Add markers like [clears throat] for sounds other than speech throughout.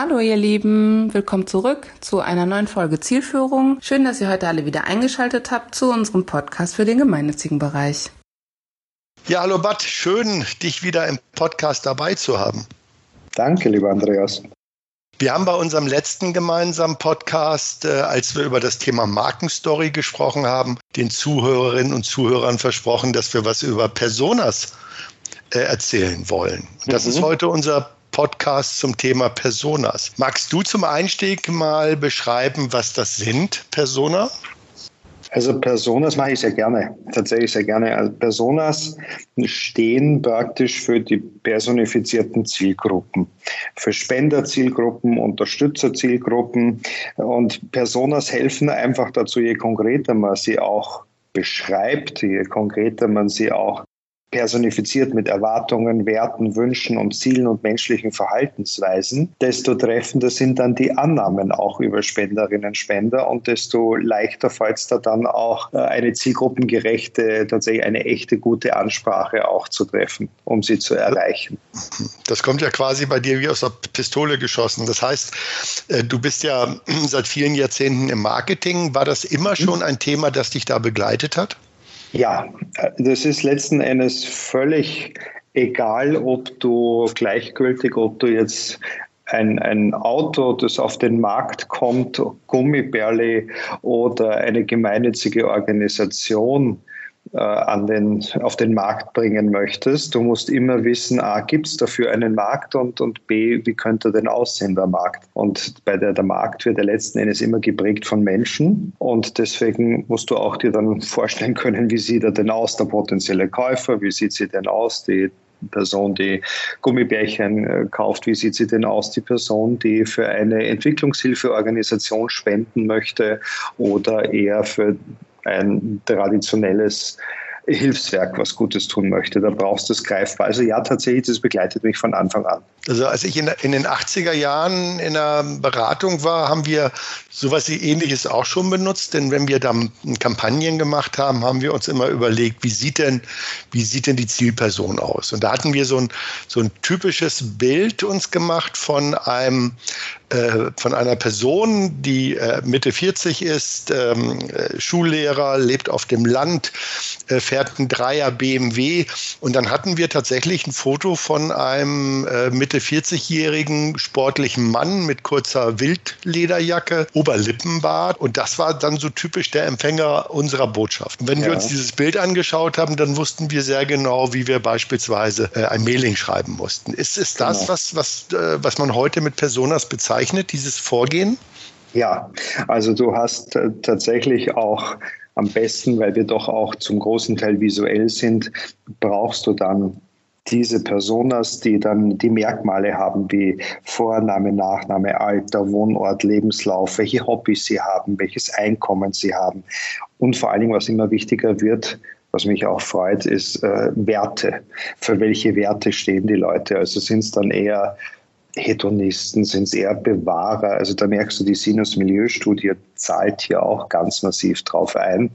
Hallo ihr Lieben, willkommen zurück zu einer neuen Folge Zielführung. Schön, dass ihr heute alle wieder eingeschaltet habt zu unserem Podcast für den gemeinnützigen Bereich. Ja, hallo Bad, schön, dich wieder im Podcast dabei zu haben. Danke, lieber Andreas. Wir haben bei unserem letzten gemeinsamen Podcast, äh, als wir über das Thema Markenstory gesprochen haben, den Zuhörerinnen und Zuhörern versprochen, dass wir was über Personas äh, erzählen wollen. Das mhm. ist heute unser Podcast zum Thema Personas. Magst du zum Einstieg mal beschreiben, was das sind, Persona? Also Personas mache ich sehr gerne, tatsächlich sehr gerne. Also Personas stehen praktisch für die personifizierten Zielgruppen, für Spenderzielgruppen, Unterstützerzielgruppen. Und Personas helfen einfach dazu, je konkreter man sie auch beschreibt, je konkreter man sie auch personifiziert mit Erwartungen, Werten, Wünschen und Zielen und menschlichen Verhaltensweisen, desto treffender sind dann die Annahmen auch über Spenderinnen und Spender und desto leichter fällt es da dann auch äh, eine zielgruppengerechte, tatsächlich eine echte gute Ansprache auch zu treffen, um sie zu erreichen. Das kommt ja quasi bei dir wie aus der Pistole geschossen. Das heißt, äh, du bist ja [clears throat] seit vielen Jahrzehnten im Marketing. War das immer schon ein Thema, das dich da begleitet hat? Ja, das ist letzten Endes völlig egal, ob du gleichgültig, ob du jetzt ein, ein Auto, das auf den Markt kommt, Gummibärli oder eine gemeinnützige Organisation an den, auf den Markt bringen möchtest. Du musst immer wissen, A, gibt es dafür einen Markt und, und B, wie könnte denn aussehen der Markt? Und bei der, der Markt wird ja letzten Endes immer geprägt von Menschen und deswegen musst du auch dir dann vorstellen können, wie sieht er denn aus, der potenzielle Käufer, wie sieht sie denn aus, die Person, die Gummibärchen äh, kauft, wie sieht sie denn aus? Die Person, die für eine Entwicklungshilfeorganisation spenden möchte oder eher für ein traditionelles Hilfswerk was Gutes tun möchte. Da brauchst du es greifbar. Also ja, tatsächlich, das begleitet mich von Anfang an. Also als ich in, in den 80er Jahren in einer Beratung war, haben wir sowas ähnliches auch schon benutzt. Denn wenn wir dann Kampagnen gemacht haben, haben wir uns immer überlegt, wie sieht denn, wie sieht denn die Zielperson aus? Und da hatten wir so ein, so ein typisches Bild uns gemacht von einem von einer Person, die äh, Mitte 40 ist, ähm, äh, Schullehrer, lebt auf dem Land, äh, fährt ein Dreier BMW und dann hatten wir tatsächlich ein Foto von einem äh, Mitte 40-jährigen sportlichen Mann mit kurzer Wildlederjacke, Oberlippenbart und das war dann so typisch der Empfänger unserer Botschaft. Und wenn ja. wir uns dieses Bild angeschaut haben, dann wussten wir sehr genau, wie wir beispielsweise ein Mailing schreiben mussten. Ist es das, genau. was, was, was man heute mit Personas bezeichnet? Bezeichnet, dieses Vorgehen? Ja, also du hast äh, tatsächlich auch am besten, weil wir doch auch zum großen Teil visuell sind, brauchst du dann diese Personas, die dann die Merkmale haben wie Vorname, Nachname, Alter, Wohnort, Lebenslauf, welche Hobbys sie haben, welches Einkommen sie haben und vor allen Dingen, was immer wichtiger wird, was mich auch freut, ist äh, Werte. Für welche Werte stehen die Leute? Also sind es dann eher Hedonisten, sind es eher Bewahrer. Also da merkst du, die Sinus-Milieu-Studie zahlt hier auch ganz massiv drauf ein.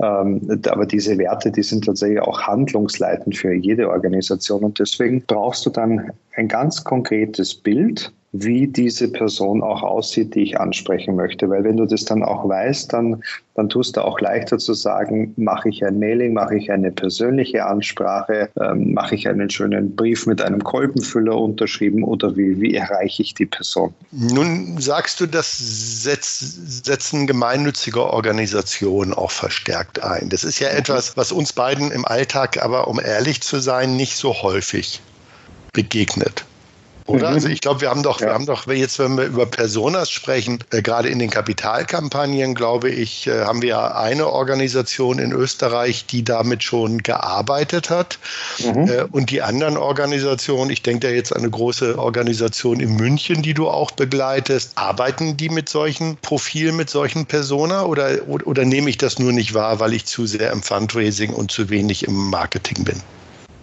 Ähm, aber diese Werte, die sind tatsächlich auch handlungsleitend für jede Organisation und deswegen brauchst du dann ein ganz konkretes Bild wie diese Person auch aussieht, die ich ansprechen möchte. Weil wenn du das dann auch weißt, dann, dann tust du auch leichter zu sagen, mache ich ein Mailing, mache ich eine persönliche Ansprache, ähm, mache ich einen schönen Brief mit einem Kolbenfüller unterschrieben oder wie, wie erreiche ich die Person? Nun sagst du, das setz, setzen gemeinnützige Organisationen auch verstärkt ein. Das ist ja mhm. etwas, was uns beiden im Alltag aber, um ehrlich zu sein, nicht so häufig begegnet. Oder? Mhm. Also ich glaube, wir haben doch, ja. wir haben doch jetzt, wenn wir über Personas sprechen, äh, gerade in den Kapitalkampagnen, glaube ich, äh, haben wir eine Organisation in Österreich, die damit schon gearbeitet hat. Mhm. Äh, und die anderen Organisationen, ich denke da jetzt an eine große Organisation in München, die du auch begleitest, arbeiten die mit solchen Profilen, mit solchen Persona oder, oder, oder nehme ich das nur nicht wahr, weil ich zu sehr im Fundraising und zu wenig im Marketing bin?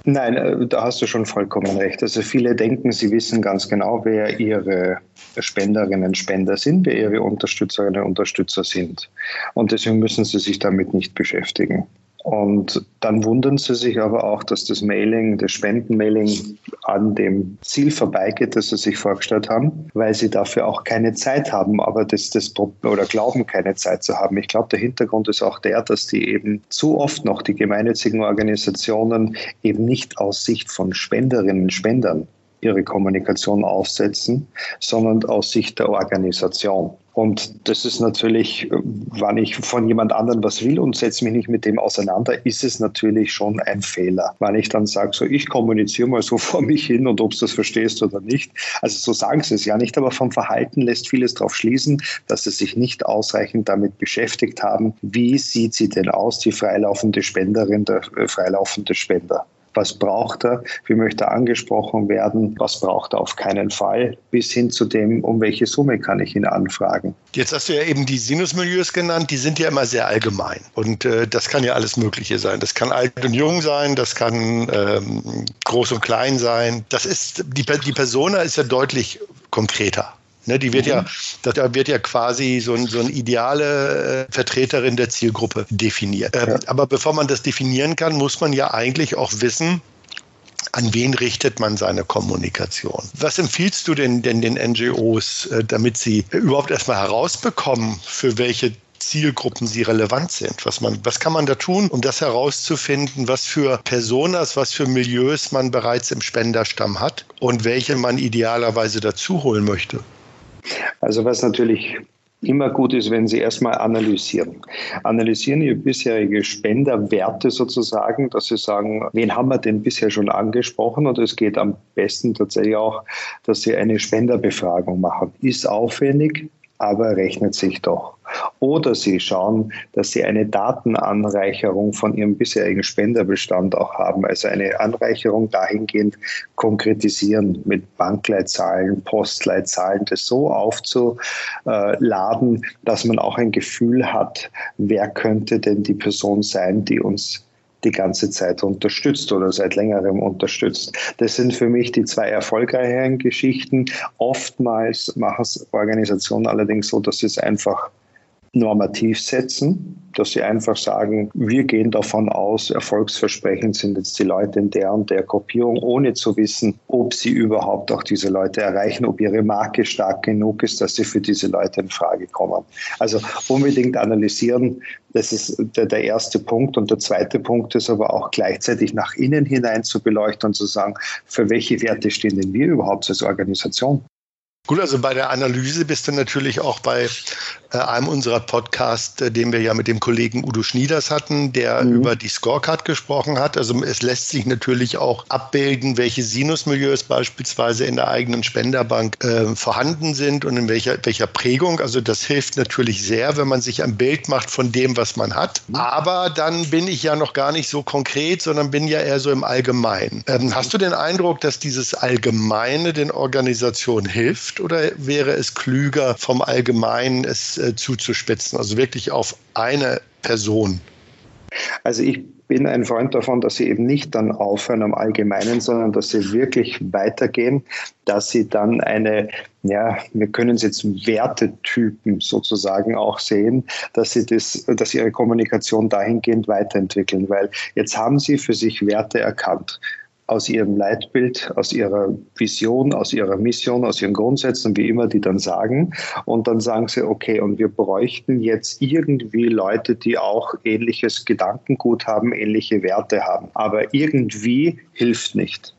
Nein, äh, da hast du schon vollkommen recht. Also viele denken, sie wissen ganz genau, wer ihre Spenderinnen und Spender sind, wer ihre Unterstützerinnen und Unterstützer sind. Und deswegen müssen sie sich damit nicht beschäftigen. Und dann wundern sie sich aber auch, dass das Mailing, das Spendenmailing an dem Ziel vorbeigeht, das sie sich vorgestellt haben, weil sie dafür auch keine Zeit haben, aber das, das oder glauben, keine Zeit zu haben. Ich glaube, der Hintergrund ist auch der, dass die eben zu oft noch die gemeinnützigen Organisationen eben nicht aus Sicht von Spenderinnen und Spendern ihre Kommunikation aufsetzen, sondern aus Sicht der Organisation. Und das ist natürlich, wenn ich von jemand anderem was will und setze mich nicht mit dem auseinander, ist es natürlich schon ein Fehler. Wenn ich dann sage, so ich kommuniziere mal so [laughs] vor mich hin und ob du das verstehst oder nicht. Also so sagen sie es ja nicht, aber vom Verhalten lässt vieles darauf schließen, dass sie sich nicht ausreichend damit beschäftigt haben, wie sieht sie denn aus, die freilaufende Spenderin, der äh, freilaufende Spender was braucht er, wie möchte er angesprochen werden, was braucht er auf keinen Fall, bis hin zu dem, um welche Summe kann ich ihn anfragen. Jetzt hast du ja eben die Sinusmilieus genannt, die sind ja immer sehr allgemein und äh, das kann ja alles Mögliche sein. Das kann alt und jung sein, das kann ähm, groß und klein sein. Das ist, die, die Persona ist ja deutlich konkreter. Ne, die wird mhm. ja, da wird ja quasi so, ein, so eine ideale äh, Vertreterin der Zielgruppe definiert. Ähm, ja. Aber bevor man das definieren kann, muss man ja eigentlich auch wissen, an wen richtet man seine Kommunikation? Was empfiehlst du denn, denn den NGOs, äh, damit sie überhaupt erstmal herausbekommen, für welche Zielgruppen sie relevant sind. Was, man, was kann man da tun, um das herauszufinden, was für Personas, was für Milieus man bereits im Spenderstamm hat und welche man idealerweise dazu holen möchte? Also was natürlich immer gut ist, wenn Sie erstmal analysieren. Analysieren Ihre bisherige Spenderwerte sozusagen, dass Sie sagen, wen haben wir denn bisher schon angesprochen? Und es geht am besten tatsächlich auch, dass Sie eine Spenderbefragung machen. Ist aufwendig, aber rechnet sich doch. Oder Sie schauen, dass Sie eine Datenanreicherung von Ihrem bisherigen Spenderbestand auch haben, also eine Anreicherung dahingehend konkretisieren mit Bankleitzahlen, Postleitzahlen, das so aufzuladen, dass man auch ein Gefühl hat, wer könnte denn die Person sein, die uns die ganze Zeit unterstützt oder seit längerem unterstützt. Das sind für mich die zwei erfolgreichen Geschichten. Oftmals machen es Organisationen allerdings so, dass sie es einfach normativ setzen, dass sie einfach sagen, wir gehen davon aus, erfolgsversprechend sind jetzt die Leute in der und der Gruppierung, ohne zu wissen, ob sie überhaupt auch diese Leute erreichen, ob ihre Marke stark genug ist, dass sie für diese Leute in Frage kommen. Also unbedingt analysieren, das ist der, der erste Punkt. Und der zweite Punkt ist aber auch gleichzeitig nach innen hinein zu beleuchten und zu sagen, für welche Werte stehen denn wir überhaupt als Organisation? Gut, also bei der Analyse bist du natürlich auch bei äh, einem unserer Podcasts, äh, den wir ja mit dem Kollegen Udo Schnieders hatten, der mhm. über die Scorecard gesprochen hat. Also es lässt sich natürlich auch abbilden, welche Sinusmilieus beispielsweise in der eigenen Spenderbank äh, vorhanden sind und in welcher, welcher Prägung. Also das hilft natürlich sehr, wenn man sich ein Bild macht von dem, was man hat. Mhm. Aber dann bin ich ja noch gar nicht so konkret, sondern bin ja eher so im Allgemeinen. Ähm, hast du den Eindruck, dass dieses Allgemeine den Organisationen hilft? Trifft oder wäre es klüger, vom Allgemeinen es äh, zuzuspitzen, also wirklich auf eine Person? Also ich bin ein Freund davon, dass sie eben nicht dann aufhören am Allgemeinen, sondern dass sie wirklich weitergehen, dass sie dann eine, ja, wir können es jetzt Wertetypen sozusagen auch sehen, dass sie das, dass sie ihre Kommunikation dahingehend weiterentwickeln, weil jetzt haben sie für sich Werte erkannt aus ihrem Leitbild, aus ihrer Vision, aus ihrer Mission, aus ihren Grundsätzen, wie immer die dann sagen. Und dann sagen sie, okay, und wir bräuchten jetzt irgendwie Leute, die auch ähnliches Gedankengut haben, ähnliche Werte haben. Aber irgendwie hilft nicht.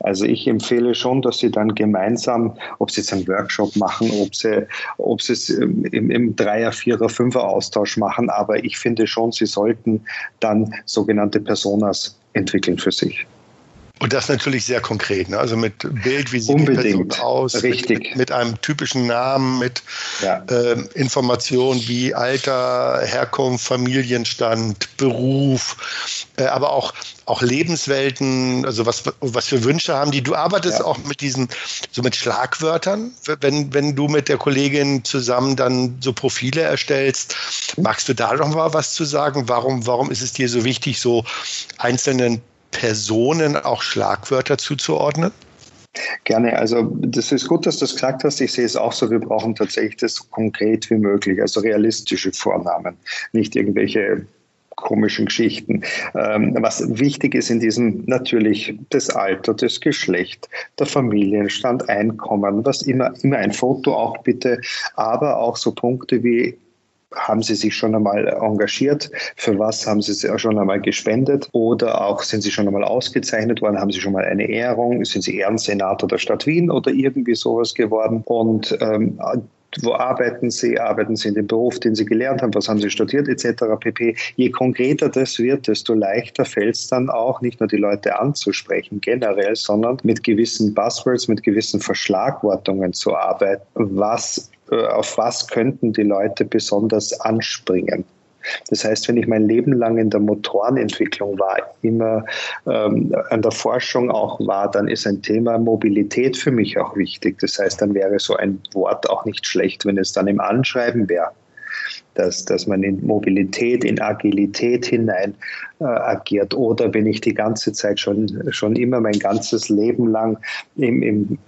Also ich empfehle schon, dass Sie dann gemeinsam, ob Sie jetzt einen Workshop machen, ob Sie, ob Sie es im, im Dreier-, Vierer-, Fünfer-Austausch machen, aber ich finde schon, Sie sollten dann sogenannte Personas entwickeln für sich. Und das natürlich sehr konkret, ne? also mit Bild, wie sieht Unbedingt. die Person aus, Richtig. Mit, mit, einem typischen Namen, mit ja. ähm, Informationen wie Alter, Herkunft, Familienstand, Beruf, äh, aber auch, auch Lebenswelten, also was, was für Wünsche haben die. Du arbeitest ja. auch mit diesen, so mit Schlagwörtern, wenn, wenn du mit der Kollegin zusammen dann so Profile erstellst. Magst du da noch mal was zu sagen? Warum, warum ist es dir so wichtig, so einzelnen Personen auch Schlagwörter zuzuordnen? Gerne. Also das ist gut, dass du das gesagt hast. Ich sehe es auch so, wir brauchen tatsächlich das so konkret wie möglich, also realistische Vornamen, nicht irgendwelche komischen Geschichten. Ähm, was wichtig ist in diesem natürlich das Alter, das Geschlecht, der Familienstand, Einkommen, was immer, immer ein Foto auch bitte, aber auch so Punkte wie haben Sie sich schon einmal engagiert? Für was haben Sie schon einmal gespendet? Oder auch sind Sie schon einmal ausgezeichnet worden? Haben Sie schon mal eine Ehrung? Sind Sie Ehrensenator der Stadt Wien oder irgendwie sowas geworden? Und ähm, wo arbeiten Sie, arbeiten Sie in dem Beruf, den Sie gelernt haben, was haben Sie studiert etc. pp. Je konkreter das wird, desto leichter fällt es dann auch, nicht nur die Leute anzusprechen generell, sondern mit gewissen Buzzwords, mit gewissen Verschlagwortungen zu arbeiten. Was, auf was könnten die Leute besonders anspringen? Das heißt, wenn ich mein Leben lang in der Motorenentwicklung war, immer ähm, an der Forschung auch war, dann ist ein Thema Mobilität für mich auch wichtig. Das heißt, dann wäre so ein Wort auch nicht schlecht, wenn es dann im Anschreiben wäre. Dass, dass man in Mobilität, in Agilität hinein äh, agiert. Oder wenn ich die ganze Zeit schon, schon immer mein ganzes Leben lang im, im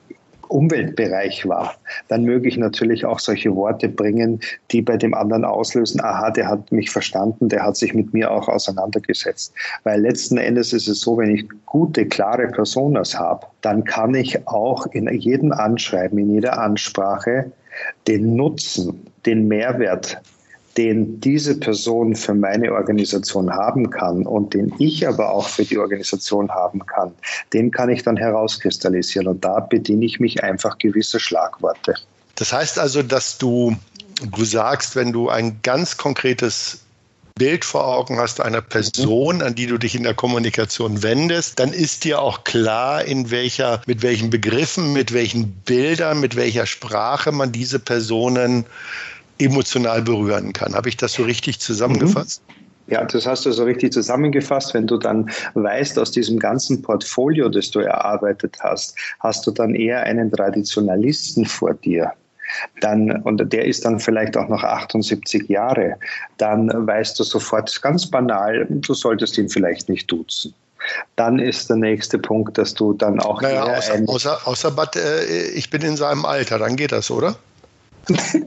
Umweltbereich war, dann möge ich natürlich auch solche Worte bringen, die bei dem anderen auslösen, aha, der hat mich verstanden, der hat sich mit mir auch auseinandergesetzt. Weil letzten Endes ist es so, wenn ich gute, klare Personas habe, dann kann ich auch in jedem Anschreiben, in jeder Ansprache den Nutzen, den Mehrwert den diese Person für meine Organisation haben kann und den ich aber auch für die Organisation haben kann, den kann ich dann herauskristallisieren. Und da bediene ich mich einfach gewisser Schlagworte. Das heißt also, dass du, du sagst, wenn du ein ganz konkretes Bild vor Augen hast einer Person, an die du dich in der Kommunikation wendest, dann ist dir auch klar, in welcher, mit welchen Begriffen, mit welchen Bildern, mit welcher Sprache man diese Personen emotional berühren kann. Habe ich das so richtig zusammengefasst? Mhm. Ja, das hast du so richtig zusammengefasst. Wenn du dann weißt, aus diesem ganzen Portfolio, das du erarbeitet hast, hast du dann eher einen Traditionalisten vor dir. Dann, und der ist dann vielleicht auch noch 78 Jahre, dann weißt du sofort ganz banal, du solltest ihn vielleicht nicht duzen. Dann ist der nächste Punkt, dass du dann auch. Naja, außer, außer, außer Bad, äh, ich bin in seinem Alter, dann geht das, oder?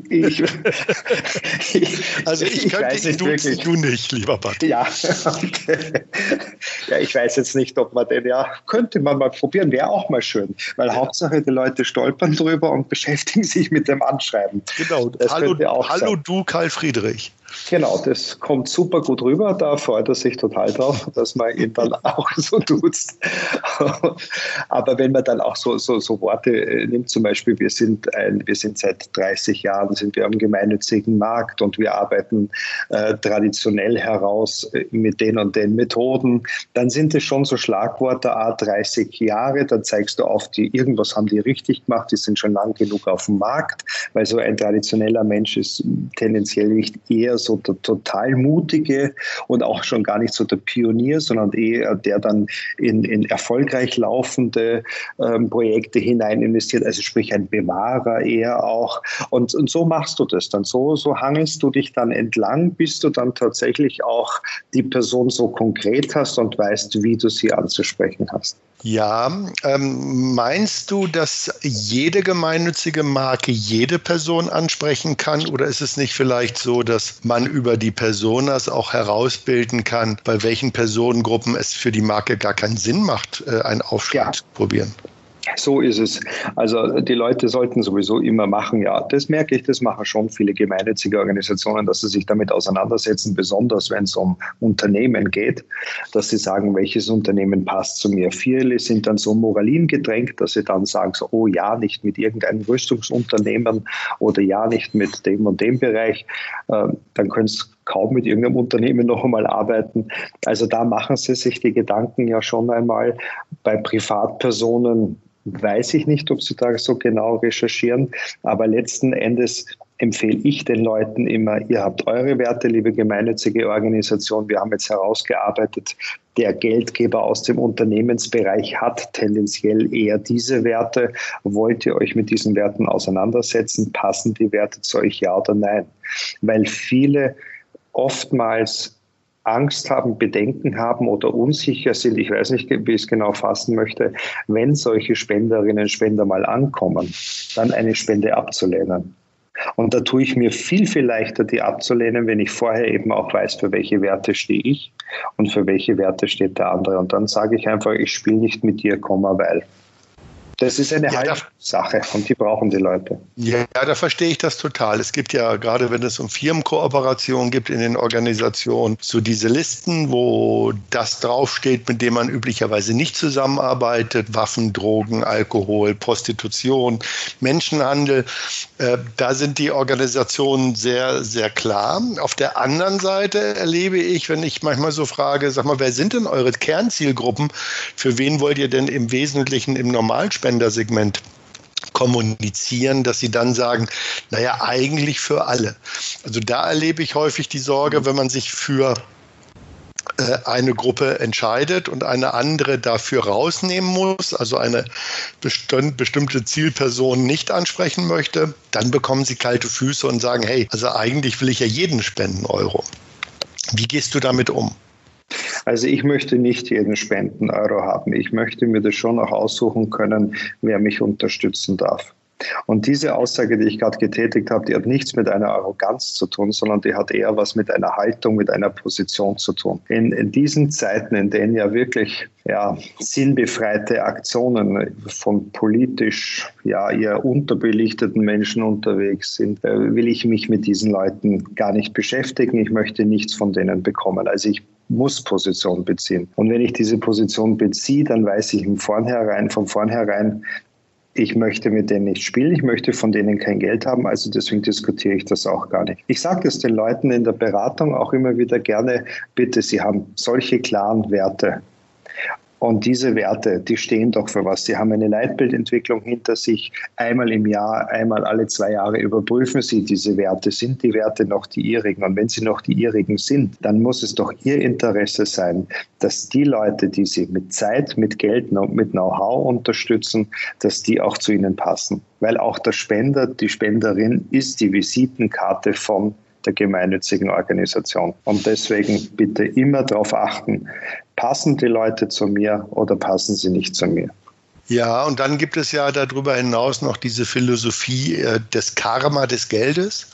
Ich, [laughs] also ich, ich könnte ihn duzen, du nicht, lieber Bad. Ja, okay. ja, ich weiß jetzt nicht, ob man den, ja, könnte man mal probieren, wäre auch mal schön, weil ja. Hauptsache die Leute stolpern drüber und [laughs] beschäftigen sich mit dem Anschreiben. Genau, das hallo, hallo du Karl Friedrich. Genau, das kommt super gut rüber. Da freut er sich total drauf, dass man ihn dann auch [laughs] so tut. Aber wenn man dann auch so, so, so Worte äh, nimmt, zum Beispiel, wir sind, ein, wir sind seit 30 Jahren sind wir am gemeinnützigen Markt und wir arbeiten äh, traditionell heraus äh, mit den und den Methoden, dann sind es schon so Schlagworte, A, 30 Jahre, dann zeigst du auf, die irgendwas haben die richtig gemacht, die sind schon lang genug auf dem Markt, weil so ein traditioneller Mensch ist tendenziell nicht eher so der total mutige und auch schon gar nicht so der Pionier, sondern eher der dann in, in erfolgreich laufende ähm, Projekte hinein investiert, also sprich ein Bewahrer eher auch. Und, und so machst du das dann. So, so hangelst du dich dann entlang, bis du dann tatsächlich auch die Person so konkret hast und weißt, wie du sie anzusprechen hast. Ja, ähm, meinst du, dass jede gemeinnützige Marke jede Person ansprechen kann? Oder ist es nicht vielleicht so, dass man über die Personas auch herausbilden kann, bei welchen Personengruppen es für die Marke gar keinen Sinn macht, äh, einen Aufschlag ja. zu probieren? So ist es. Also die Leute sollten sowieso immer machen, ja, das merke ich, das machen schon viele gemeinnützige Organisationen, dass sie sich damit auseinandersetzen, besonders wenn es um Unternehmen geht, dass sie sagen, welches Unternehmen passt zu mir. Viele sind dann so moralin gedrängt, dass sie dann sagen, so, oh ja, nicht mit irgendeinem Rüstungsunternehmen oder ja, nicht mit dem und dem Bereich. Ähm, dann können sie kaum mit irgendeinem Unternehmen noch einmal arbeiten. Also da machen sie sich die Gedanken ja schon einmal bei Privatpersonen weiß ich nicht, ob Sie da so genau recherchieren, aber letzten Endes empfehle ich den Leuten immer, ihr habt eure Werte, liebe gemeinnützige Organisation. Wir haben jetzt herausgearbeitet, der Geldgeber aus dem Unternehmensbereich hat tendenziell eher diese Werte. Wollt ihr euch mit diesen Werten auseinandersetzen? Passen die Werte zu euch, ja oder nein? Weil viele oftmals Angst haben, Bedenken haben oder unsicher sind, ich weiß nicht, wie ich es genau fassen möchte, wenn solche Spenderinnen, Spender mal ankommen, dann eine Spende abzulehnen. Und da tue ich mir viel, viel leichter, die abzulehnen, wenn ich vorher eben auch weiß, für welche Werte stehe ich und für welche Werte steht der andere. Und dann sage ich einfach, ich spiele nicht mit dir, Komma, weil. Das ist eine ja, Sache und die brauchen die Leute. Ja, da verstehe ich das total. Es gibt ja gerade, wenn es um Firmenkooperation gibt in den Organisationen, so diese Listen, wo das draufsteht, mit dem man üblicherweise nicht zusammenarbeitet, Waffen, Drogen, Alkohol, Prostitution, Menschenhandel. Äh, da sind die Organisationen sehr, sehr klar. Auf der anderen Seite erlebe ich, wenn ich manchmal so frage, sag mal, wer sind denn eure Kernzielgruppen? Für wen wollt ihr denn im Wesentlichen im Normalspiel Spendersegment kommunizieren, dass sie dann sagen, naja, eigentlich für alle. Also da erlebe ich häufig die Sorge, wenn man sich für äh, eine Gruppe entscheidet und eine andere dafür rausnehmen muss, also eine bestimmte Zielperson nicht ansprechen möchte, dann bekommen sie kalte Füße und sagen, hey, also eigentlich will ich ja jeden spenden Euro. Wie gehst du damit um? Also ich möchte nicht jeden Spenden-Euro haben. Ich möchte mir das schon auch aussuchen können, wer mich unterstützen darf. Und diese Aussage, die ich gerade getätigt habe, die hat nichts mit einer Arroganz zu tun, sondern die hat eher was mit einer Haltung, mit einer Position zu tun. In, in diesen Zeiten, in denen ja wirklich ja, sinnbefreite Aktionen von politisch ja eher unterbelichteten Menschen unterwegs sind, äh, will ich mich mit diesen Leuten gar nicht beschäftigen. Ich möchte nichts von denen bekommen. Also ich muss Position beziehen. Und wenn ich diese Position beziehe, dann weiß ich im Vornherein, von vornherein, ich möchte mit denen nicht spielen, ich möchte von denen kein Geld haben, also deswegen diskutiere ich das auch gar nicht. Ich sage es den Leuten in der Beratung auch immer wieder gerne, bitte, Sie haben solche klaren Werte. Und diese Werte, die stehen doch für was. Sie haben eine Leitbildentwicklung hinter sich. Einmal im Jahr, einmal alle zwei Jahre überprüfen Sie diese Werte. Sind die Werte noch die ihrigen? Und wenn sie noch die ihrigen sind, dann muss es doch Ihr Interesse sein, dass die Leute, die Sie mit Zeit, mit Geld und mit Know-how unterstützen, dass die auch zu Ihnen passen. Weil auch der Spender, die Spenderin ist die Visitenkarte von der gemeinnützigen Organisation. Und deswegen bitte immer darauf achten, passen die Leute zu mir oder passen sie nicht zu mir. Ja, und dann gibt es ja darüber hinaus noch diese Philosophie äh, des Karma des Geldes.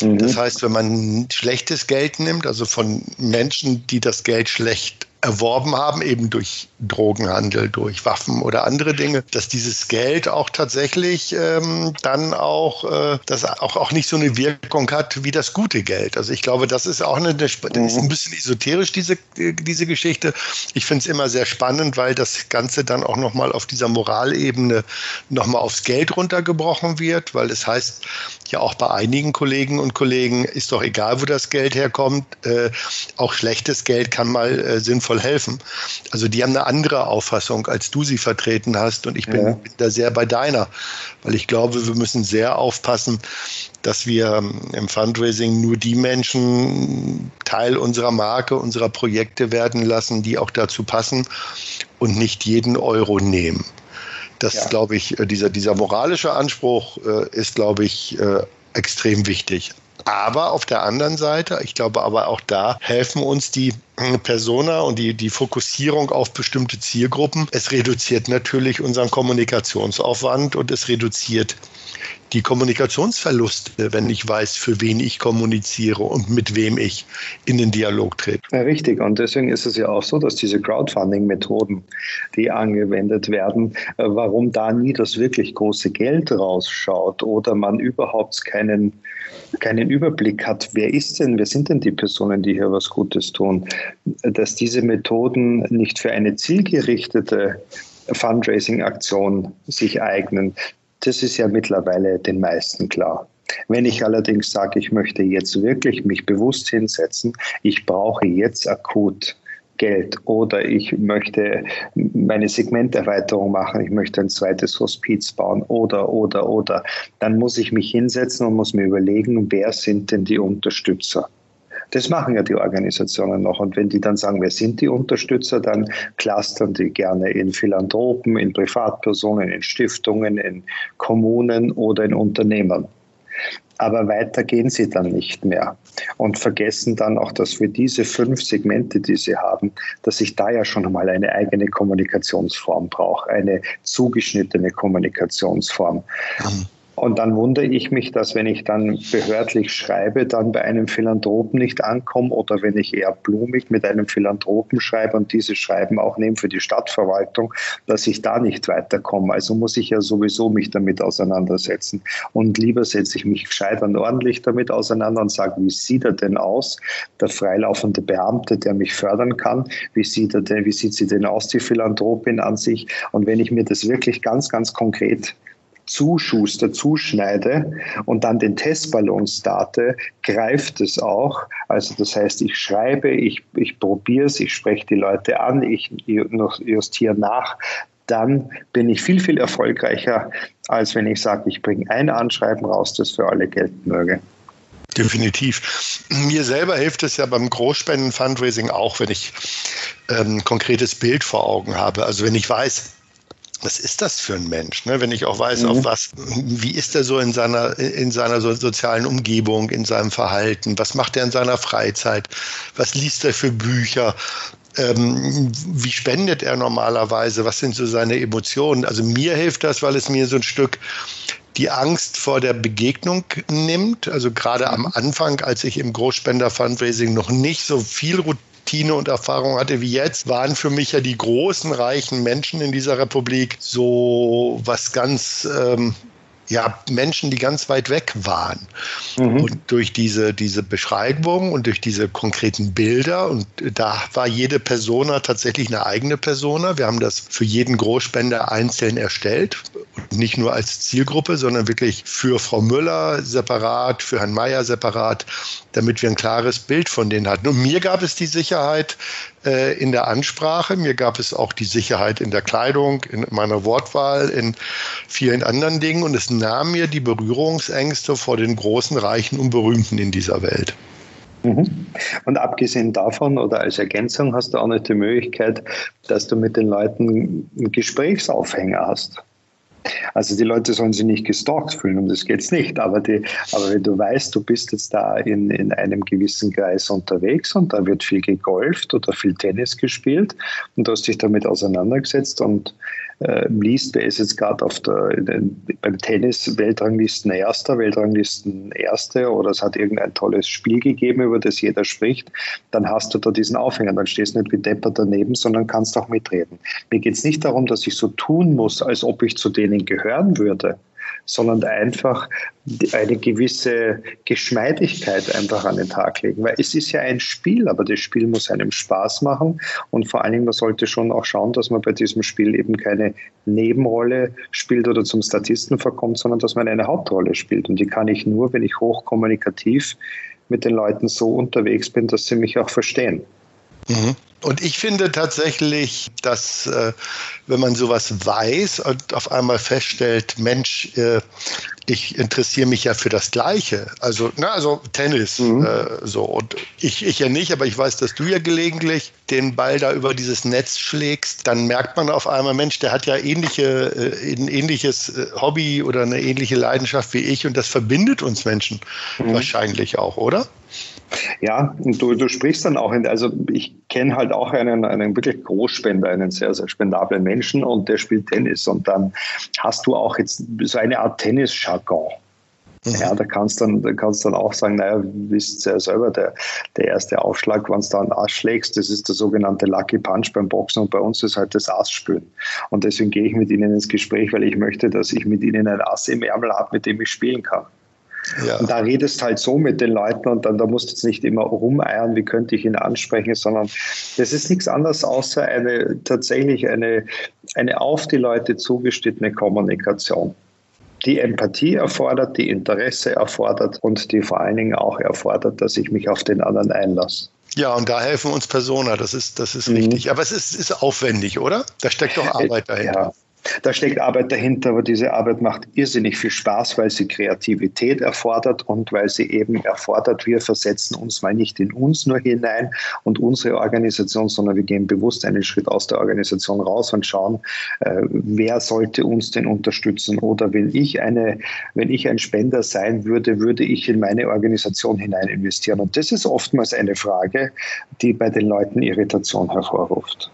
Mhm. Das heißt, wenn man schlechtes Geld nimmt, also von Menschen, die das Geld schlecht erworben haben, eben durch Drogenhandel, durch Waffen oder andere Dinge, dass dieses Geld auch tatsächlich ähm, dann auch, äh, das auch, auch nicht so eine Wirkung hat wie das gute Geld. Also ich glaube, das ist auch eine, das ist ein mhm. bisschen esoterisch, diese, diese Geschichte. Ich finde es immer sehr spannend, weil das Ganze dann auch nochmal auf dieser Moralebene nochmal aufs Geld runtergebrochen wird, weil es heißt ja auch bei einigen Kollegen und Kollegen, ist doch egal, wo das Geld herkommt, äh, auch schlechtes Geld kann mal äh, sinnvoll helfen. Also die haben eine andere Auffassung, als du sie vertreten hast. Und ich bin, ja. da sehr bei deiner, weil ich glaube, wir müssen sehr aufpassen, dass wir ähm, im Fundraising nur die Menschen Teil unserer Marke, unserer Projekte werden lassen, die auch dazu passen und nicht jeden Euro nehmen. Das ja. glaube ich, äh, dieser, dieser moralische Anspruch äh, ist, glaube ich, äh, extrem wichtig. Aber auf der anderen Seite, ich glaube aber auch da helfen uns die Persona und die, die Fokussierung auf bestimmte Zielgruppen. Es reduziert natürlich unseren Kommunikationsaufwand und es reduziert die Kommunikationsverluste, wenn ich weiß, für wen ich kommuniziere und mit wem ich in den Dialog trete. Ja, richtig. Und deswegen ist es ja auch so, dass diese Crowdfunding-Methoden, die angewendet werden, äh, warum da nie das wirklich große Geld rausschaut oder man überhaupt keinen, keinen Überblick hat, wer ist denn, wer sind denn die Personen, die hier was Gutes tun, dass diese Methoden nicht für eine zielgerichtete Fundraising-Aktion sich eignen. Das ist ja mittlerweile den meisten klar. Wenn ich allerdings sage, ich möchte jetzt wirklich mich bewusst hinsetzen, ich brauche jetzt akut Geld oder ich möchte meine Segmenterweiterung machen, ich möchte ein zweites Hospiz bauen oder, oder, oder, dann muss ich mich hinsetzen und muss mir überlegen, wer sind denn die Unterstützer? Das machen ja die Organisationen noch. Und wenn die dann sagen, wer sind die Unterstützer, dann clustern die gerne in Philanthropen, in Privatpersonen, in Stiftungen, in Kommunen oder in Unternehmen. Aber weiter gehen sie dann nicht mehr und vergessen dann auch, dass für diese fünf Segmente, die sie haben, dass ich da ja schon mal eine eigene Kommunikationsform brauche, eine zugeschnittene Kommunikationsform. Mhm. Und dann wundere ich mich, dass wenn ich dann behördlich schreibe, dann bei einem Philanthropen nicht ankomme oder wenn ich eher blumig mit einem Philanthropen schreibe und diese Schreiben auch nehme für die Stadtverwaltung, dass ich da nicht weiterkomme. Also muss ich ja sowieso mich damit auseinandersetzen. Und lieber setze ich mich gescheit und ordentlich damit auseinander und sage, wie sieht er denn aus, der freilaufende Beamte, der mich fördern kann? Wie sieht er denn, wie sieht sie denn aus, die Philanthropin an sich? Und wenn ich mir das wirklich ganz, ganz konkret zuschuster, zuschneide und dann den Testballon starte, greift es auch. Also das heißt, ich schreibe, ich, ich probiere es, ich spreche die Leute an, ich justiere nach. Dann bin ich viel, viel erfolgreicher, als wenn ich sage, ich bringe ein Anschreiben raus, das für alle gelten möge. Definitiv. Mir selber hilft es ja beim Großspenden-Fundraising auch, wenn ich ein ähm, konkretes Bild vor Augen habe. Also wenn ich weiß, was ist das für ein Mensch? Ne? Wenn ich auch weiß, mhm. auf was, wie ist er so in seiner, in seiner so sozialen Umgebung, in seinem Verhalten? Was macht er in seiner Freizeit? Was liest er für Bücher? Ähm, wie spendet er normalerweise? Was sind so seine Emotionen? Also mir hilft das, weil es mir so ein Stück die Angst vor der Begegnung nimmt. Also gerade am mhm. Anfang, als ich im Großspender-Fundraising noch nicht so viel Routine und Erfahrung hatte wie jetzt, waren für mich ja die großen, reichen Menschen in dieser Republik so was ganz ähm, ja, Menschen, die ganz weit weg waren. Mhm. Und durch diese, diese Beschreibung und durch diese konkreten Bilder, und da war jede Persona tatsächlich eine eigene Persona. Wir haben das für jeden Großspender einzeln erstellt. Nicht nur als Zielgruppe, sondern wirklich für Frau Müller separat, für Herrn Mayer separat, damit wir ein klares Bild von denen hatten. Und mir gab es die Sicherheit, äh, in der Ansprache. Mir gab es auch die Sicherheit in der Kleidung, in meiner Wortwahl, in vielen anderen Dingen. Und es nahm mir die Berührungsängste vor den großen, Reichen und Berühmten in dieser Welt. Mhm. Und abgesehen davon oder als Ergänzung hast du auch noch die Möglichkeit, dass du mit den Leuten einen Gesprächsaufhänger hast. Also die Leute sollen sich nicht gestalkt fühlen, um das geht es nicht. Aber, die, aber wenn du weißt, du bist jetzt da in, in einem gewissen Kreis unterwegs und da wird viel gegolft oder viel Tennis gespielt und du hast dich damit auseinandergesetzt und äh, liest, wer ist jetzt gerade auf der, den, beim Tennis Weltranglisten Erster, Weltranglisten Erste oder es hat irgendein tolles Spiel gegeben, über das jeder spricht, dann hast du da diesen Aufhänger. Dann stehst du nicht wie Depper daneben, sondern kannst auch mitreden. Mir geht es nicht darum, dass ich so tun muss, als ob ich zu denen gehören würde sondern einfach eine gewisse Geschmeidigkeit einfach an den Tag legen. Weil es ist ja ein Spiel, aber das Spiel muss einem Spaß machen und vor allen Dingen, man sollte schon auch schauen, dass man bei diesem Spiel eben keine Nebenrolle spielt oder zum Statisten verkommt, sondern dass man eine Hauptrolle spielt. Und die kann ich nur, wenn ich hochkommunikativ mit den Leuten so unterwegs bin, dass sie mich auch verstehen. Mhm. Und ich finde tatsächlich, dass äh, wenn man sowas weiß und auf einmal feststellt, Mensch, äh, ich interessiere mich ja für das Gleiche. Also, na, also Tennis, mhm. äh, so. Und ich, ich ja nicht, aber ich weiß, dass du ja gelegentlich den Ball da über dieses Netz schlägst. Dann merkt man auf einmal, Mensch, der hat ja ähnliche, äh, ein ähnliches äh, Hobby oder eine ähnliche Leidenschaft wie ich und das verbindet uns Menschen mhm. wahrscheinlich auch, oder? Ja, und du, du sprichst dann auch, in, also ich kenne halt auch einen, einen wirklich Großspender, einen sehr, sehr spendablen Menschen und der spielt Tennis und dann hast du auch jetzt so eine Art Tennis-Jargon. Mhm. Ja, da kannst dann, da kannst dann auch sagen, naja, wisst ja selber, der, der erste Aufschlag, wenn du da einen Ass schlägst, das ist der sogenannte Lucky Punch beim Boxen und bei uns ist halt das Ass spülen. Und deswegen gehe ich mit ihnen ins Gespräch, weil ich möchte, dass ich mit ihnen ein Ass im Ärmel habe, mit dem ich spielen kann. Ja. Und da redest halt so mit den Leuten und dann da musst du jetzt nicht immer rumeiern, wie könnte ich ihn ansprechen, sondern das ist nichts anderes außer eine tatsächlich eine, eine auf die Leute zugeschnittene Kommunikation die Empathie erfordert, die Interesse erfordert und die vor allen Dingen auch erfordert, dass ich mich auf den anderen einlasse. Ja, und da helfen uns Persona, das ist, das ist mhm. richtig. Aber es ist, ist aufwendig, oder? Da steckt doch Arbeit dahinter. Ja. Da steckt Arbeit dahinter, aber diese Arbeit macht irrsinnig viel Spaß, weil sie Kreativität erfordert und weil sie eben erfordert, wir versetzen uns mal nicht in uns nur hinein und unsere Organisation, sondern wir gehen bewusst einen Schritt aus der Organisation raus und schauen, äh, wer sollte uns denn unterstützen oder wenn ich eine, wenn ich ein Spender sein würde, würde ich in meine Organisation hinein investieren. Und das ist oftmals eine Frage, die bei den Leuten Irritation hervorruft.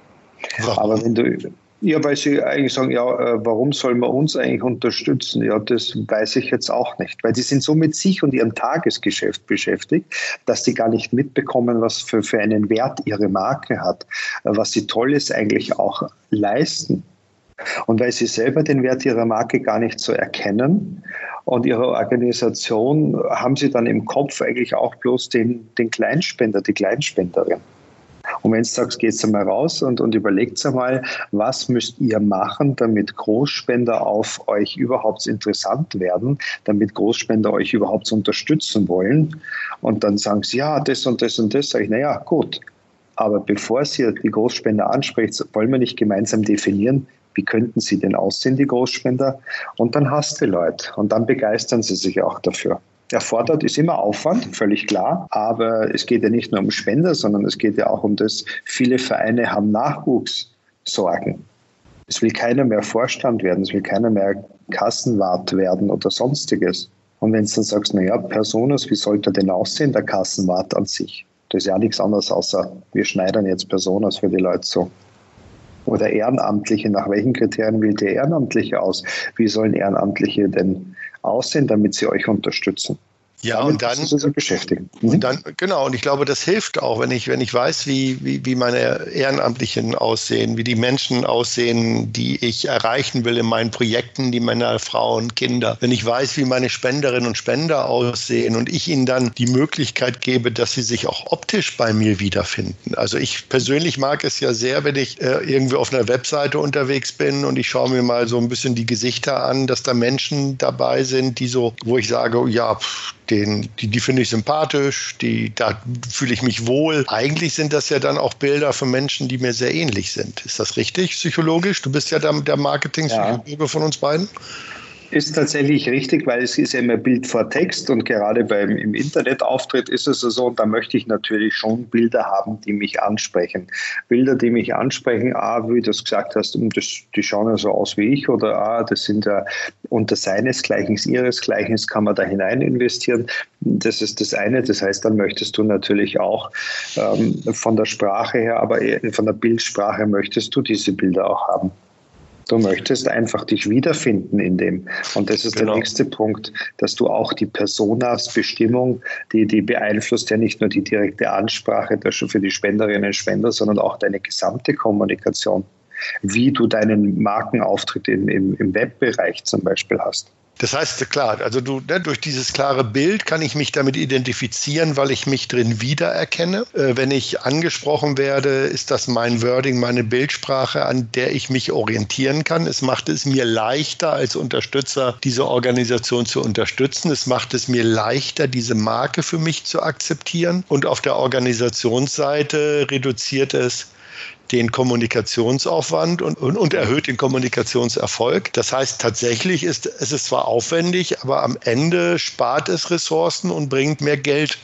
Aber wenn du Ja, weil Sie eigentlich sagen, ja, äh, warum soll man uns eigentlich unterstützen? Ja, das weiß ich jetzt auch nicht, weil die sind so mit sich und ihrem Tagesgeschäft beschäftigt, dass die gar nicht mitbekommen, was für, für einen Wert ihre Marke hat, was sie Tolles eigentlich auch leisten. Und weil sie selber den Wert ihrer Marke gar nicht so erkennen und ihre Organisation, haben sie dann im Kopf eigentlich auch bloß den, den Kleinspender, die Kleinspenderin. Und wenn du sagst, geht einmal raus und, und überlegt einmal, was müsst ihr machen, damit Großspender auf euch überhaupt interessant werden, damit Großspender euch überhaupt unterstützen wollen. Und dann sagen sie, ja, das und das und das. Sag ich, naja, gut. Aber bevor Sie die Großspender anspricht, wollen wir nicht gemeinsam definieren, wie könnten sie denn aussehen, die Großspender? Und dann hast du Leute und dann begeistern sie sich auch dafür. Erfordert ist immer Aufwand, völlig klar. Aber es geht ja nicht nur um Spender, sondern es geht ja auch um das, viele Vereine haben Nachwuchssorgen. Es will keiner mehr Vorstand werden, es will keiner mehr Kassenwart werden oder sonstiges. Und wenn du dann sagst, naja, Personas, wie sollte denn aussehen, der Kassenwart an sich? Das ist ja nichts anderes, außer wir schneidern jetzt Personas für die Leute so oder Ehrenamtliche, nach welchen Kriterien wählt ihr Ehrenamtliche aus? Wie sollen Ehrenamtliche denn aussehen, damit sie euch unterstützen? Ja, Damit und dann, sich beschäftigen. Mhm. und dann, genau, und ich glaube, das hilft auch, wenn ich, wenn ich weiß, wie, wie, wie meine Ehrenamtlichen aussehen, wie die Menschen aussehen, die ich erreichen will in meinen Projekten, die Männer, Frauen, Kinder. Wenn ich weiß, wie meine Spenderinnen und Spender aussehen und ich ihnen dann die Möglichkeit gebe, dass sie sich auch optisch bei mir wiederfinden. Also ich persönlich mag es ja sehr, wenn ich äh, irgendwie auf einer Webseite unterwegs bin und ich schaue mir mal so ein bisschen die Gesichter an, dass da Menschen dabei sind, die so, wo ich sage, ja, pff, den, die, die finde ich sympathisch, die, da fühle ich mich wohl. Eigentlich sind das ja dann auch Bilder von Menschen, die mir sehr ähnlich sind. Ist das richtig, psychologisch? Du bist ja der, der Marketing-Psychologe ja. von uns beiden. Ist tatsächlich richtig, weil es ist ja immer Bild vor Text und gerade beim im Internetauftritt ist es so, und da möchte ich natürlich schon Bilder haben, die mich ansprechen. Bilder, die mich ansprechen, ah, wie du das gesagt hast, das, die schauen ja so aus wie ich oder ah, das sind ja unter seinesgleichen, ihresgleichen, kann man da hinein investieren. Das ist das eine. Das heißt, dann möchtest du natürlich auch ähm, von der Sprache her, aber von der Bildsprache möchtest du diese Bilder auch haben. Du möchtest einfach dich wiederfinden in dem. Und das ist genau. der nächste Punkt, dass du auch die Personas-Bestimmung, die, die beeinflusst ja nicht nur die direkte Ansprache für die Spenderinnen und Spender, sondern auch deine gesamte Kommunikation. Wie du deinen Markenauftritt im, im, im Webbereich zum Beispiel hast. Das heißt, klar, also du, ne, durch dieses klare Bild kann ich mich damit identifizieren, weil ich mich drin wiedererkenne. Äh, wenn ich angesprochen werde, ist das mein Wording, meine Bildsprache, an der ich mich orientieren kann. Es macht es mir leichter, als Unterstützer diese Organisation zu unterstützen. Es macht es mir leichter, diese Marke für mich zu akzeptieren. Und auf der Organisationsseite reduziert es den Kommunikationsaufwand und, und, und, erhöht den Kommunikationserfolg. Das heißt, tatsächlich ist es ist zwar aufwendig, aber am Ende spart es Ressourcen und bringt mehr Geld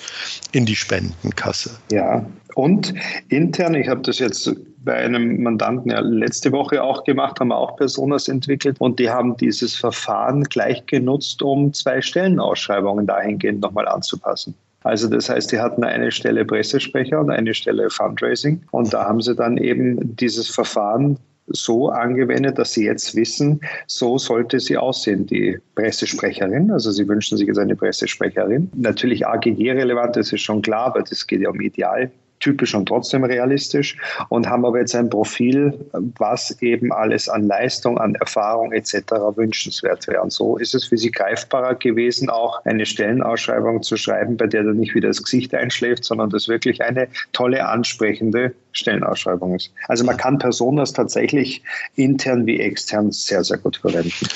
in die Spendenkasse. Ja, und intern, ich habe das jetzt bei einem Mandanten ja letzte Woche auch gemacht, haben wir auch Personas entwickelt und die haben dieses Verfahren gleich genutzt, um zwei Stellenausschreibungen dahingehend nochmal anzupassen. Also das heißt, die hatten eine Stelle Pressesprecher und eine Stelle Fundraising. Und da haben sie dann eben dieses Verfahren so angewendet, dass sie jetzt wissen, so sollte sie aussehen, die Pressesprecherin. Also sie wünschen sich jetzt eine Pressesprecherin. Natürlich AGG-relevant, das ist schon klar, aber das geht ja um Ideal typisch und trotzdem realistisch und haben aber jetzt ein Profil, was eben alles an Leistung, an Erfahrung etc. wünschenswert wäre. Und so ist es für sie greifbarer gewesen, auch eine Stellenausschreibung zu schreiben, bei der dann nicht wieder das Gesicht einschläft, sondern das wirklich eine tolle, ansprechende Stellenausschreibung ist. Also man kann Personas tatsächlich intern wie extern sehr, sehr gut verwenden.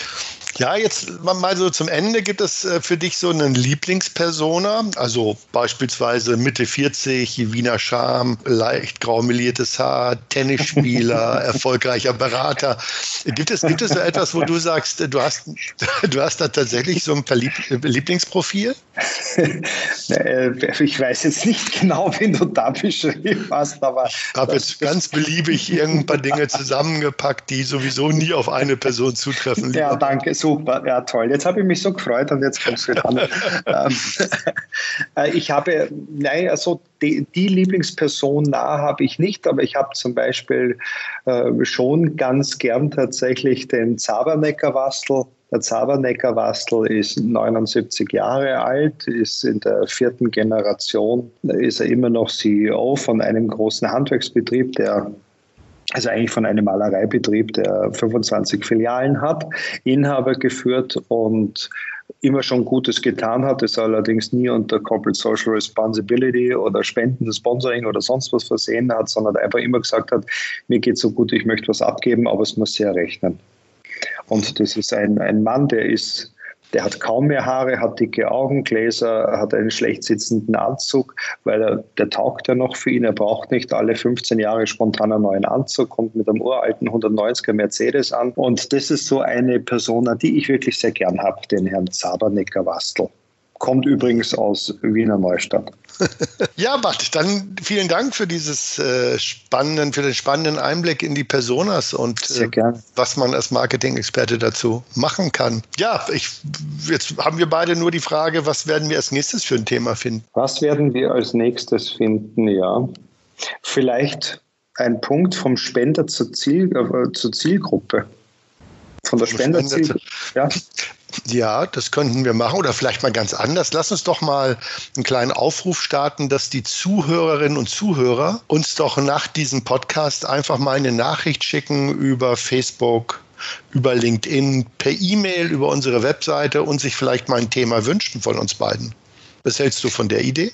Ja, jetzt mal so zum Ende. Gibt es äh, für dich so einen Lieblingspersona? Also beispielsweise Mitte 40, Wiener Charme, leicht graumeliertes Haar, Tennisspieler, [laughs] erfolgreicher Berater. Gibt es, gibt es so etwas, wo du sagst, du hast, [laughs] du hast da tatsächlich so ein Lieblingsprofil? Äh, ich weiß jetzt nicht genau, wen du da beschrieben hast, aber. Ich habe jetzt ganz beliebig ein paar Dinge zusammengepackt, die sowieso nie auf eine Person zutreffen. Ja, danke, super, ja, toll. Jetzt habe ich mich so gefreut und jetzt kommst du wieder an. [laughs] Ähm, [laughs] äh, ich habe, nein, also die, die Lieblingsperson nah habe ich nicht, aber ich habe zum Beispiel äh, schon ganz gern tatsächlich den Zabernecker-Wastel der Zabernecker Wastel ist 79 Jahre alt, ist in der vierten Generation, ist er immer noch CEO von einem großen Handwerksbetrieb, der also eigentlich von einem Malereibetrieb, der 25 Filialen hat, Inhaber geführt und immer schon Gutes getan hat, es allerdings nie unter Corporate Social Responsibility oder Spenden, Sponsoring oder sonst was versehen hat, sondern einfach immer gesagt hat, mir geht so gut, ich möchte was abgeben, aber es muss sehr rechnen. Und das ist ein, ein Mann, der ist, der hat kaum mehr Haare, hat dicke Augengläser, hat einen schlecht sitzenden Anzug, weil er, der taugt ja noch für ihn. Er braucht nicht alle 15 Jahre spontan einen neuen Anzug, kommt mit einem uralten 190er Mercedes an. Und das ist so eine Persona, die ich wirklich sehr gern habe, den Herrn Zabernecker-Wastel kommt übrigens aus Wiener Neustadt. [laughs] ja, Bart, dann vielen Dank für dieses äh, spannenden, für den spannenden Einblick in die Personas und äh, was man als Marketing-Experte dazu machen kann. Ja, ich, jetzt haben wir beide nur die Frage, was werden wir als nächstes für ein Thema finden? Was werden wir als nächstes finden? Ja, vielleicht ein Punkt vom Spender zur, Ziel, äh, zur Zielgruppe. Von der Spenderzielgruppe. Ja. Ja, das könnten wir machen oder vielleicht mal ganz anders. Lass uns doch mal einen kleinen Aufruf starten, dass die Zuhörerinnen und Zuhörer uns doch nach diesem Podcast einfach mal eine Nachricht schicken über Facebook, über LinkedIn, per E-Mail, über unsere Webseite und sich vielleicht mal ein Thema wünschen von uns beiden. Was hältst du von der Idee?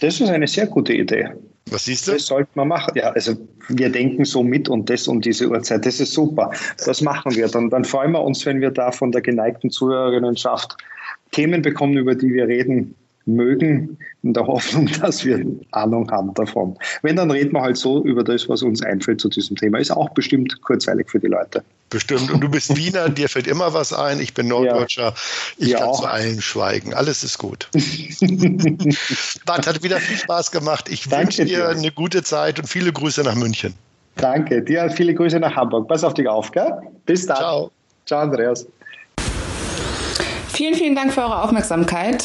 Das ist eine sehr gute Idee. Was siehst du? Das sollte man machen. Ja, also wir denken so mit und das um diese Uhrzeit. Das ist super. Das machen wir. Dann, dann freuen wir uns, wenn wir da von der geneigten Zuhörerinnenschaft Themen bekommen, über die wir reden mögen, in der Hoffnung, [laughs] dass wir Ahnung haben davon. Wenn, dann reden wir halt so über das, was uns einfällt zu diesem Thema. Ist auch bestimmt kurzweilig für die Leute. Bestimmt. Und du bist Wiener, [laughs] dir fällt immer was ein. Ich bin Norddeutscher. Ja. Ich ja. kann zu allen schweigen. Alles ist gut. [laughs] Bart, hat wieder viel Spaß gemacht. Ich wünsche dir, dir eine gute Zeit und viele Grüße nach München. Danke. Dir viele Grüße nach Hamburg. Pass auf dich auf, gell? Bis dann. Ciao. Ciao, Andreas. Vielen, vielen Dank für eure Aufmerksamkeit.